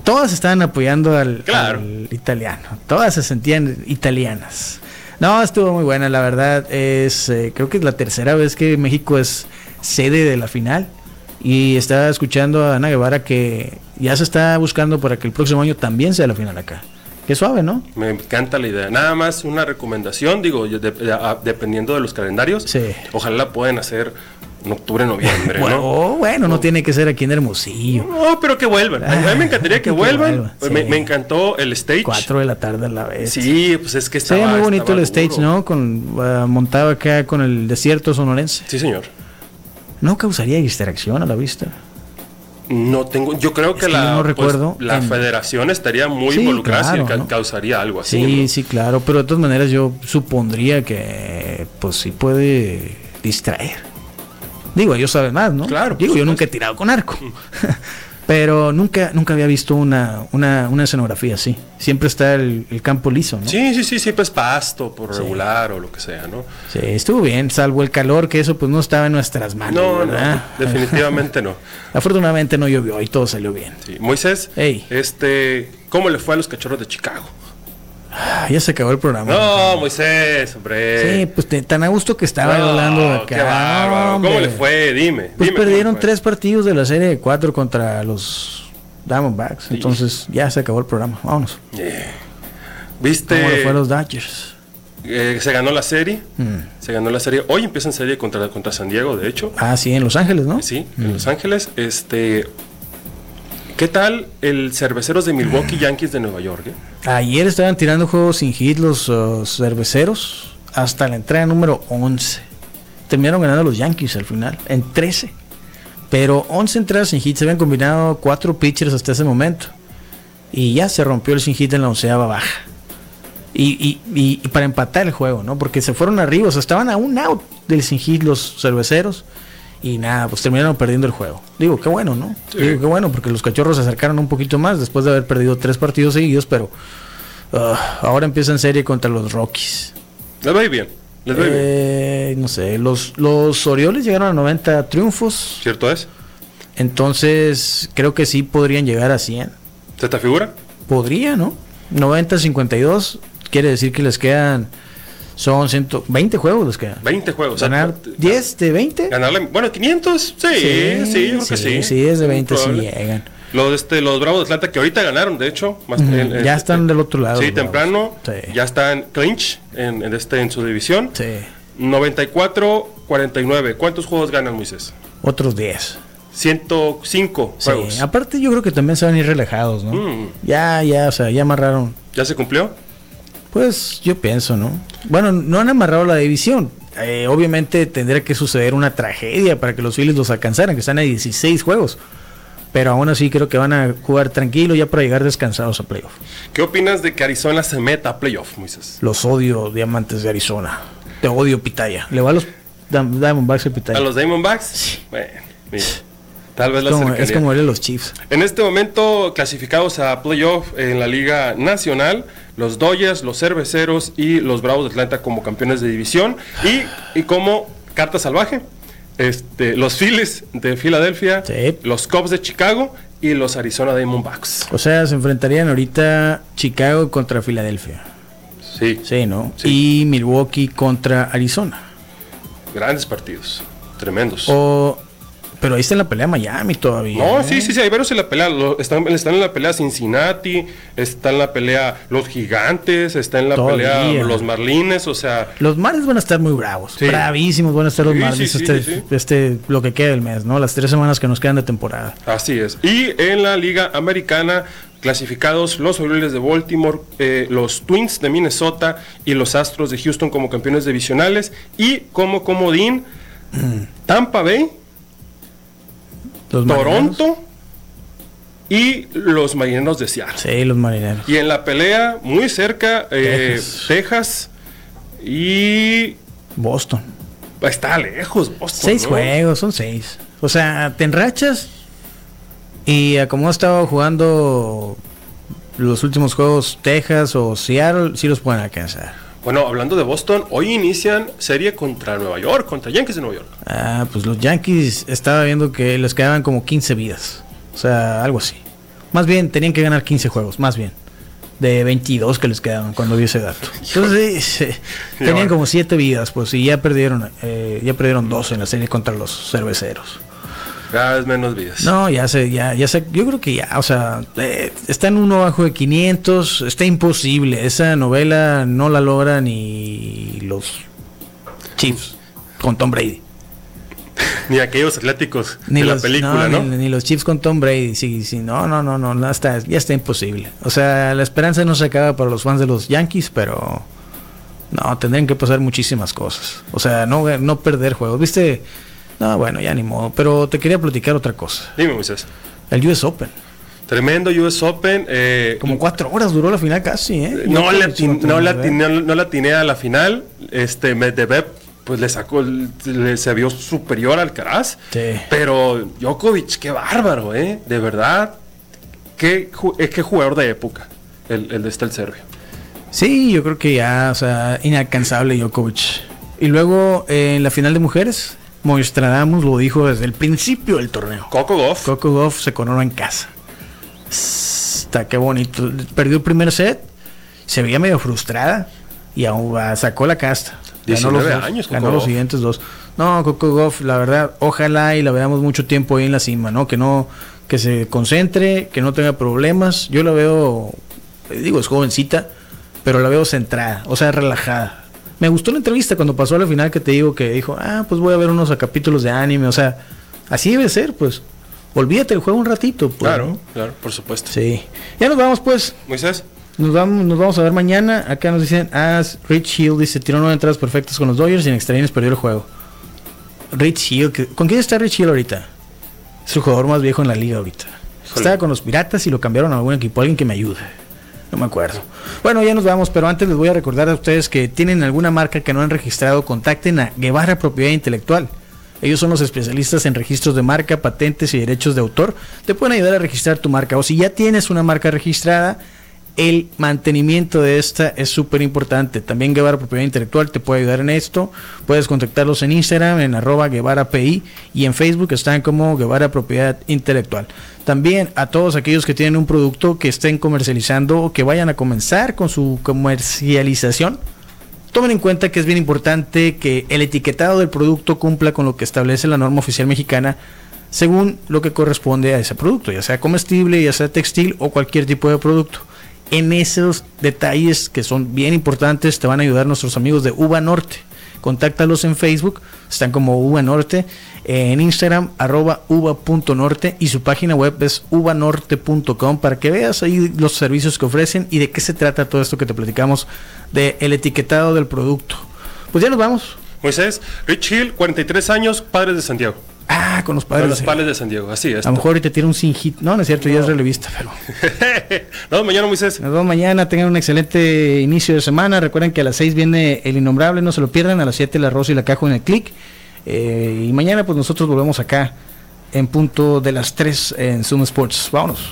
[SPEAKER 1] Todas estaban apoyando al,
[SPEAKER 2] Claro.
[SPEAKER 1] al italiano. Todas se sentían italianas. No, estuvo muy buena, la verdad. Es, eh, creo que es la tercera vez que México es sede de la final. Y estaba escuchando a Ana Guevara que ya se está buscando para que el próximo año también sea la final acá. Qué suave, ¿no?
[SPEAKER 2] Me encanta la idea. Nada más una recomendación, digo, yo de- de- a- dependiendo de los calendarios,
[SPEAKER 1] Sí.
[SPEAKER 2] ojalá la pueden hacer en octubre, noviembre,
[SPEAKER 1] Bueno,
[SPEAKER 2] ¿no?
[SPEAKER 1] bueno, no tiene que ser aquí en Hermosillo.
[SPEAKER 2] No, pero que vuelvan. A mí me encantaría que
[SPEAKER 1] Que
[SPEAKER 2] vuelvan.
[SPEAKER 1] vuelvan,
[SPEAKER 2] me,
[SPEAKER 1] sí.
[SPEAKER 2] me encantó el stage.
[SPEAKER 1] Cuatro de la tarde a la vez.
[SPEAKER 2] Sí, pues es que estaba
[SPEAKER 1] ve muy bonito el stage,
[SPEAKER 2] duro.
[SPEAKER 1] ¿no? Con ah, montado acá con el desierto sonorense.
[SPEAKER 2] Sí, señor.
[SPEAKER 1] ¿No causaría distracción a la vista?
[SPEAKER 2] No tengo, yo creo que,
[SPEAKER 1] que
[SPEAKER 2] la,
[SPEAKER 1] no
[SPEAKER 2] pues,
[SPEAKER 1] recuerdo
[SPEAKER 2] la
[SPEAKER 1] en-
[SPEAKER 2] federación estaría muy
[SPEAKER 1] Sí,
[SPEAKER 2] involucrada si
[SPEAKER 1] claro, ¿no?
[SPEAKER 2] causaría algo así.
[SPEAKER 1] Sí,
[SPEAKER 2] ¿no?
[SPEAKER 1] sí, claro. Pero de todas maneras yo supondría que pues sí puede distraer. Digo, ellos saben más, ¿no?
[SPEAKER 2] Claro,
[SPEAKER 1] Digo, yo nunca he tirado con arco. *laughs* Pero nunca, nunca había visto una, una, una escenografía así. Siempre está el, el campo liso, ¿no?
[SPEAKER 2] Sí, sí, sí, siempre es pasto por regular o lo que sea, ¿no?
[SPEAKER 1] Sí, estuvo bien, salvo el calor, que eso pues no estaba en nuestras manos.
[SPEAKER 2] No, no,
[SPEAKER 1] ¿verdad?
[SPEAKER 2] definitivamente no. *laughs*
[SPEAKER 1] Afortunadamente no llovió y todo salió bien.
[SPEAKER 2] Sí. Moisés,
[SPEAKER 1] Ey.
[SPEAKER 2] este, ¿cómo le fue a los cachorros de Chicago?
[SPEAKER 1] Ah, ya se acabó el programa.
[SPEAKER 2] No, Moisés, hombre.
[SPEAKER 1] Sí, pues te- tan a gusto que estaba
[SPEAKER 2] No,
[SPEAKER 1] hablando de acá.
[SPEAKER 2] qué bárbaro. ¿Cómo le fue? Dime.
[SPEAKER 1] Pues
[SPEAKER 2] dime
[SPEAKER 1] perdieron tres partidos de la serie de cuatro contra los Diamondbacks. Entonces ya se acabó el programa. Vámonos.
[SPEAKER 2] ¿Viste?
[SPEAKER 1] ¿Cómo le fue a los Dodgers?
[SPEAKER 2] Eh, se ganó la serie.
[SPEAKER 1] Mm.
[SPEAKER 2] Se ganó la serie. Hoy empieza en serie contra, contra San Diego, de hecho.
[SPEAKER 1] Ah, sí, en Los Ángeles, ¿no?
[SPEAKER 2] Sí,
[SPEAKER 1] Mm.
[SPEAKER 2] en Los Ángeles. Este. ¿Qué tal el cerveceros de Milwaukee Yankees de Nueva York? eh?
[SPEAKER 1] Ayer estaban tirando juegos sin hit los uh, cerveceros hasta la entrada número 11. Terminaron ganando los Yankees al final, en 13. Pero 11 entradas sin hit, se habían combinado cuatro pitchers hasta ese momento. Y ya se rompió el sin hit en la onceava baja. Y, y- y- y para empatar el juego, ¿no? Porque se fueron arriba, o sea, estaban a un out del sin hit los cerveceros. Y nada, pues terminaron perdiendo el juego. Digo, qué bueno, ¿no? Digo, qué bueno, porque los cachorros se acercaron un poquito más después de haber perdido tres partidos seguidos, pero ah, ahora empieza en serie contra los Rockies.
[SPEAKER 2] Les va bien. Les va bien.
[SPEAKER 1] Eh, no sé, los, los Orioles llegaron a 90 triunfos,
[SPEAKER 2] ¿Cierto es?
[SPEAKER 1] entonces creo que sí podrían llegar a 100.
[SPEAKER 2] ¿Se te figura?
[SPEAKER 1] Podría, ¿no? 90-52 quiere decir que les quedan, son 120 juegos les quedan.
[SPEAKER 2] 20 juegos. o sea,
[SPEAKER 1] ¿Ganar 10 de 20?
[SPEAKER 2] Ganarle, bueno, 500, sí, sí, yo creo que sí.
[SPEAKER 1] Sí, es de 20 sí
[SPEAKER 2] Probable.
[SPEAKER 1] llegan.
[SPEAKER 2] Los, este, los Bravos de Atlanta que ahorita ganaron, de hecho. más-
[SPEAKER 1] Ujú,
[SPEAKER 2] en- en-
[SPEAKER 1] ya están del otro lado.
[SPEAKER 2] Sí,
[SPEAKER 1] los
[SPEAKER 2] temprano.
[SPEAKER 1] Sí.
[SPEAKER 2] Ya están clinch en, en este, en su división.
[SPEAKER 1] Sí.
[SPEAKER 2] 94-49. ¿Cuántos juegos ganan, Moisés?
[SPEAKER 1] Otros 10.
[SPEAKER 2] 105
[SPEAKER 1] Sí.
[SPEAKER 2] juegos.
[SPEAKER 1] Aparte yo creo que también se van a ir relajados, ¿no?
[SPEAKER 2] Mm.
[SPEAKER 1] Ya, ya, o sea, ya amarraron.
[SPEAKER 2] ¿Ya se cumplió?
[SPEAKER 1] Pues yo pienso, ¿no? Bueno, no han amarrado la división. Eh, obviamente tendría que suceder una tragedia para que los Phillies los alcanzaran, que están a 16 juegos. Pero aún así creo que van a jugar tranquilo ya para llegar descansados a playoff.
[SPEAKER 2] ¿Qué opinas de que Arizona se meta a playoff, Moisés?
[SPEAKER 1] Los odio, diamantes de Arizona. Te odio, Pitaya. Le va a los Diamondbacks el Pitaya.
[SPEAKER 2] ¿A los Diamondbacks? Bueno, mira, tal vez
[SPEAKER 1] es,
[SPEAKER 2] la
[SPEAKER 1] como,
[SPEAKER 2] cercanía.
[SPEAKER 1] es como él los Chiefs.
[SPEAKER 2] En este momento, clasificados a playoff en la Liga Nacional, los Dodgers, los Cerveceros y los Bravos de Atlanta como campeones de división y, y como carta salvaje, este, los Phillies de Filadelfia,
[SPEAKER 1] Sí.
[SPEAKER 2] los Cubs de Chicago y los Arizona Diamondbacks.
[SPEAKER 1] O sea, se enfrentarían ahorita Chicago contra Filadelfia.
[SPEAKER 2] Sí,
[SPEAKER 1] Sí, ¿no?
[SPEAKER 2] Sí.
[SPEAKER 1] Y Milwaukee contra Arizona.
[SPEAKER 2] grandes partidos, tremendos.
[SPEAKER 1] O, pero ahí está en la pelea Miami todavía.
[SPEAKER 2] No,
[SPEAKER 1] ¿eh?
[SPEAKER 2] sí, sí, sí, hay varios en la pelea. Lo- están, están en la pelea Cincinnati, está en la pelea los Gigantes, está en la
[SPEAKER 1] Todavía.
[SPEAKER 2] pelea los Marlines, o sea,
[SPEAKER 1] Los Marlins van a estar muy bravos.
[SPEAKER 2] Sí.
[SPEAKER 1] Bravísimos van a estar los
[SPEAKER 2] Sí, sí,
[SPEAKER 1] este, este, lo que queda del mes, ¿no? Las tres semanas que nos quedan de temporada.
[SPEAKER 2] Así es. Y en la Liga Americana, clasificados los Orioles de Baltimore, eh, los Twins de Minnesota y los Astros de Houston como campeones divisionales. Y como comodín, Tampa Bay,
[SPEAKER 1] Los marineros.
[SPEAKER 2] Toronto y los Marineros de Seattle.
[SPEAKER 1] Sí, los marineros.
[SPEAKER 2] Y en la pelea, muy cerca, eh,
[SPEAKER 1] Texas.
[SPEAKER 2] Texas. y
[SPEAKER 1] Boston.
[SPEAKER 2] está lejos Boston.
[SPEAKER 1] Seis
[SPEAKER 2] ¿no?
[SPEAKER 1] juegos, son seis. O sea, te enrachas y a como ha estado jugando los últimos juegos Texas o Seattle, sí los pueden alcanzar.
[SPEAKER 2] Bueno, hablando de Boston, hoy inician serie contra Nueva York, contra Yankees de Nueva York.
[SPEAKER 1] Ah, pues los Yankees estaba viendo que les quedaban como 15 vidas. O sea, algo así. Más bien, tenían que ganar 15 juegos, más bien. De 22 que les quedaban cuando vi ese dato. *laughs* Entonces, tenían como 7 vidas, pues, y ya perdieron, eh, ya perdieron 2 en la serie contra los cerveceros.
[SPEAKER 2] Cada vez menos vidas.
[SPEAKER 1] No, ya sé, ya, ya sé, yo creo que ya, o sea, eh, está en uno bajo de 500, está imposible. Esa novela no la logra ni los Chiefs con Tom Brady. *laughs*
[SPEAKER 2] Ni aquellos atléticos
[SPEAKER 1] Ni
[SPEAKER 2] de
[SPEAKER 1] los,
[SPEAKER 2] la película, ¿no?
[SPEAKER 1] Ni, ni los Chiefs con Tom Brady. Sí, sí, no, no, no, no, no está, ya está imposible. O sea, la esperanza no se acaba para los fans de los Yankees, pero no, tendrían que pasar muchísimas cosas. O sea, no, no perder juegos. ¿Viste? No, bueno, ya ni modo. Pero te quería platicar otra cosa.
[SPEAKER 2] Dime, Moisés.
[SPEAKER 1] El US Open.
[SPEAKER 2] Tremendo US Open. eh,
[SPEAKER 1] Como cuatro horas duró la final casi, ¿eh?
[SPEAKER 2] no,
[SPEAKER 1] lo
[SPEAKER 2] no, atiné, no atiné a la final. Este Medvedev pues le sacó, le, se vio superior al Alcaraz.
[SPEAKER 1] Sí.
[SPEAKER 2] Pero Djokovic, qué bárbaro, ¿eh? De verdad, qué, eh, qué jugador de época, el, el de este el serbio.
[SPEAKER 1] Sí, yo creo que ya, o sea, inalcanzable Djokovic. Y luego eh, en la final de mujeres, Moistradamus lo dijo desde el principio del torneo.
[SPEAKER 2] Coco Goff.
[SPEAKER 1] Coco Goff se coronó en casa. Está qué bonito. Perdió el primer set, se veía medio frustrada y aún sacó la casta.
[SPEAKER 2] 19
[SPEAKER 1] los
[SPEAKER 2] años,
[SPEAKER 1] ganó los siguientes dos. No, Coco Goff, la verdad, ojalá y la veamos mucho tiempo ahí en la cima, ¿no? Que no, que se concentre, que no tenga problemas. Yo la veo, digo, es jovencita, pero la veo centrada, o sea, relajada. Me gustó la entrevista cuando pasó a la final que te digo que dijo, ah, pues voy a ver unos capítulos de anime, o sea, así debe ser, pues. Olvídate el juego un ratito, pues.
[SPEAKER 2] Claro, claro, por supuesto.
[SPEAKER 1] Sí. Ya nos vamos, pues.
[SPEAKER 2] Moisés,
[SPEAKER 1] Nos vamos, nos vamos a ver mañana. Acá nos dicen, ah, Rich Hill dice, tiró nueve entradas perfectas con los Dodgers y en extraños perdió el juego. Rich Hill, ¿con quién está Rich Hill ahorita? Es el jugador más viejo en la liga ahorita. Estaba con los Piratas y lo cambiaron a algún equipo, alguien que me ayude. No me acuerdo. Bueno, ya nos vamos, pero antes les voy a recordar a ustedes que tienen alguna marca que no han registrado, contacten a Guevara Propiedad Intelectual. Ellos son los especialistas en registros de marca, patentes y derechos de autor. Te pueden ayudar a registrar tu marca. O si ya tienes una marca registrada, el mantenimiento de esta es súper importante. También Guevara Propiedad Intelectual te puede ayudar en esto. Puedes contactarlos en Instagram, en arroba Guevara PI y en Facebook están como Guevara Propiedad Intelectual. También a todos aquellos que tienen un producto que estén comercializando o que vayan a comenzar con su comercialización, tomen en cuenta que es bien importante que el etiquetado del producto cumpla con lo que establece la norma oficial mexicana según lo que corresponde a ese producto, ya sea comestible, ya sea textil o cualquier tipo de producto. En esos detalles que son bien importantes te van a ayudar nuestros amigos de Uva Norte. Contáctalos en Facebook, están como Uva Norte, en Instagram arroba uva.norte y su página web es uvanorte.com para que veas ahí los servicios que ofrecen y de qué se trata todo esto que te platicamos del el etiquetado del producto. Pues ya nos vamos.
[SPEAKER 2] Moisés, Rich Hill, 43 años, padres de Santiago.
[SPEAKER 1] Ah, con los
[SPEAKER 2] Con
[SPEAKER 1] padres.
[SPEAKER 2] los padres de San Diego, así es.
[SPEAKER 1] A lo mejor y te tira un sin hit. No, no es cierto, ya es relevista, pero. *laughs*
[SPEAKER 2] Nos vemos mañana, Moisés.
[SPEAKER 1] Nos vemos mañana, tengan un excelente inicio de semana. Recuerden que a las 6 viene el innombrable, no se lo pierdan. A las 7 el arroz y la caja en el click. Eh, y mañana, pues nosotros volvemos acá en punto de las 3 en Zoom Sports. Vámonos.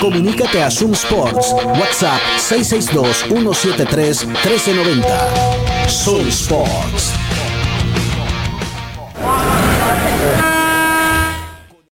[SPEAKER 6] Comunícate a Zoom Sports. WhatsApp 662-173-1390. Zoom Sports.